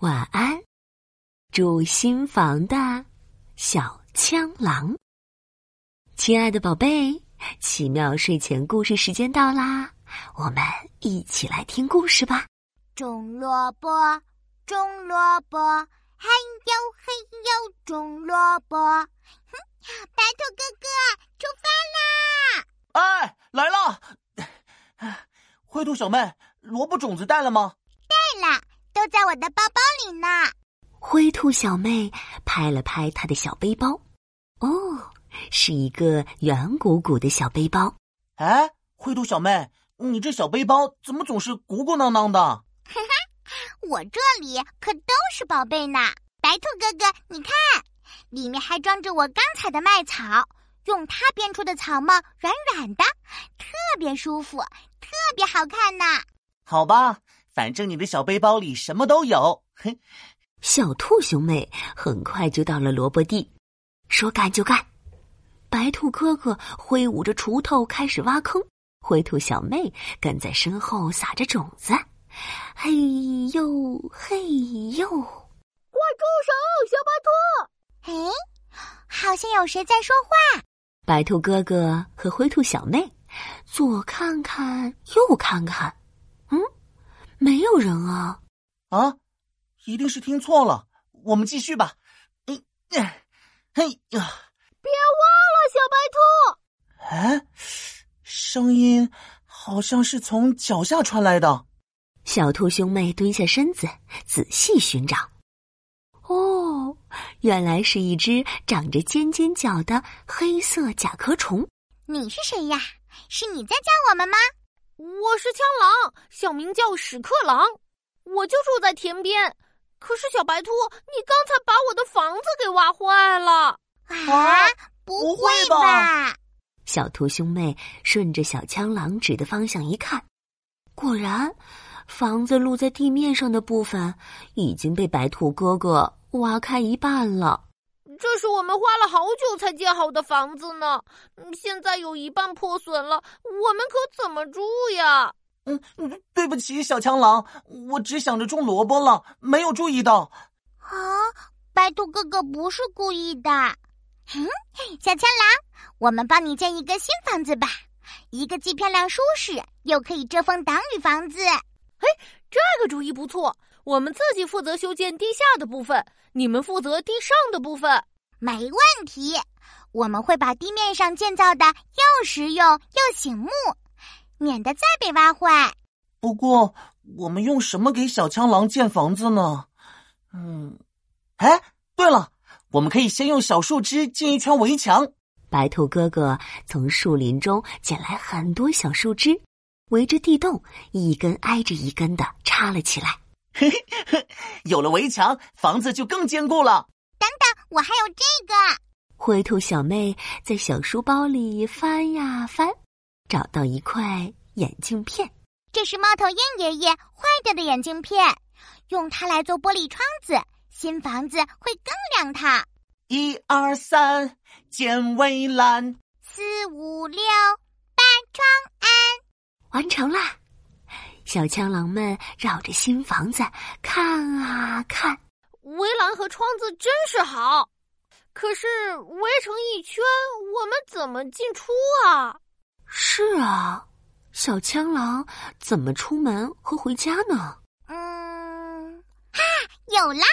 晚安，住新房的小枪狼。亲爱的宝贝，奇妙睡前故事时间到啦，我们一起来听故事吧。种萝卜，种萝卜，嘿呦嘿呦，种萝卜。哼，白兔哥哥出发啦！哎，来了！灰兔小妹，萝卜种子带了吗？在我的包包里呢。灰兔小妹拍了拍她的小背包，哦，是一个圆鼓鼓的小背包。哎，灰兔小妹，你这小背包怎么总是鼓鼓囊囊的？哈哈，我这里可都是宝贝呢。白兔哥哥，你看，里面还装着我刚采的麦草，用它编出的草帽软软的，特别舒服，特别好看呢。好吧，反正你的小背包里什么都有。嘿，小兔兄妹很快就到了萝卜地，说干就干。白兔哥哥挥舞着锄头开始挖坑，灰兔小妹跟在身后撒着种子。嘿呦嘿呦！快住手，小白兔！哎，好像有谁在说话。白兔哥哥和灰兔小妹左看看右看看，嗯，没有人啊！啊，一定是听错了。我们继续吧。嗯，嘿呀！别忘了，小白兔！哎，声音好像是从脚下传来的。小兔兄妹蹲下身子，仔细寻找。哦，原来是一只长着尖尖角的黑色甲壳虫。你是谁呀？是你在叫我们吗？我是枪狼，小名叫屎壳郎，我就住在田边。可是小白兔，你刚才把我的房子给挖坏了。啊，不会吧！小兔兄妹顺着小枪狼指的方向一看，果然，房子露在地面上的部分已经被白兔哥哥挖开一半了。这是我们花了好久才建好的房子呢，现在有一半破损了，我们可怎么住呀？嗯，对不起，小枪狼，我只想着种萝卜了，没有注意到。啊，白兔哥哥不是故意的。嗯，小枪狼，我们帮你建一个新房子吧，一个既漂亮舒适又可以遮风挡雨房子。哎，这个主意不错，我们自己负责修建地下的部分，你们负责地上的部分。没问题，我们会把地面上建造的又实用又醒目，免得再被挖坏。不过，我们用什么给小枪狼建房子呢？嗯，哎，对了。我们可以先用小树枝建一圈围墙。白兔哥哥从树林中捡来很多小树枝，围着地洞一根挨着一根的插了起来。嘿嘿嘿，有了围墙，房子就更坚固了。等等，我还有这个。灰兔小妹在小书包里翻呀翻，找到一块眼镜片。这是猫头鹰爷爷坏掉的眼镜片，用它来做玻璃窗子。新房子会更亮堂。一二三，建围栏。四五六，搭窗安。完成啦！小枪狼们绕着新房子看啊看，围栏和窗子真是好。可是围成一圈，我们怎么进出啊？是啊，小枪狼怎么出门和回家呢？嗯，哈，有啦！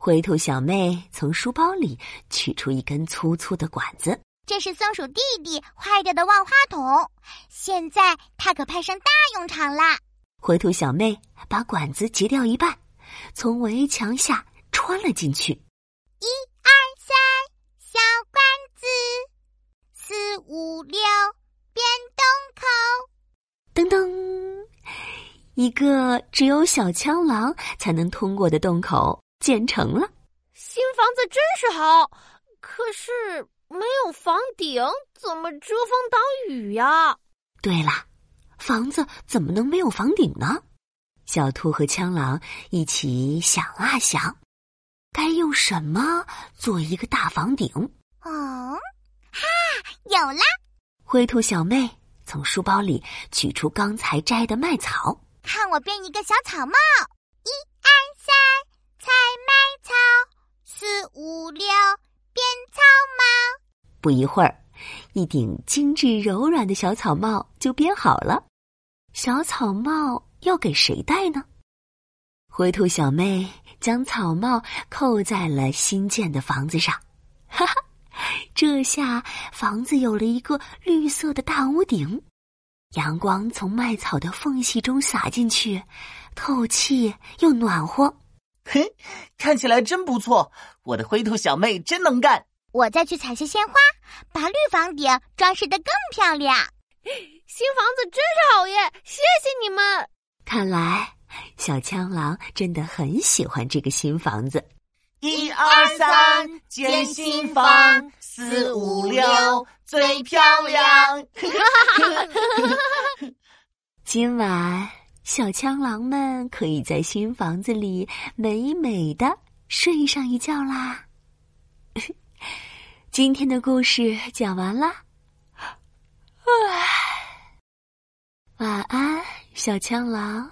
灰兔小妹从书包里取出一根粗粗的管子，这是松鼠弟弟坏掉的万花筒，现在它可派上大用场啦！灰兔小妹把管子截掉一半，从围墙下穿了进去。一二三，小管子；四五六，变洞口。噔噔，一个只有小枪狼才能通过的洞口。建成了，新房子真是好，可是没有房顶，怎么遮风挡雨呀？对了，房子怎么能没有房顶呢？小兔和枪狼一起想啊想，该用什么做一个大房顶？哦，哈，有啦！灰兔小妹从书包里取出刚才摘的麦草，看我编一个小草帽。一二三，采麦草；四五六，编草帽。不一会儿，一顶精致柔软的小草帽就编好了。小草帽要给谁戴呢？灰兔小妹将草帽扣在了新建的房子上，哈哈，这下房子有了一个绿色的大屋顶，阳光从麦草的缝隙中洒进去，透气又暖和。嘿，看起来真不错！我的灰兔小妹真能干。我再去采些鲜花，把绿房顶装饰的更漂亮。新房子真是好耶！谢谢你们。看来小枪狼真的很喜欢这个新房子。一二三，建新房；四五六，最漂亮。今晚。小枪狼们可以在新房子里美美的睡上一觉啦。今天的故事讲完啦，晚安，小枪狼。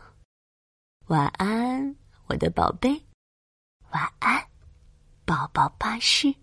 晚安，我的宝贝。晚安，宝宝巴士。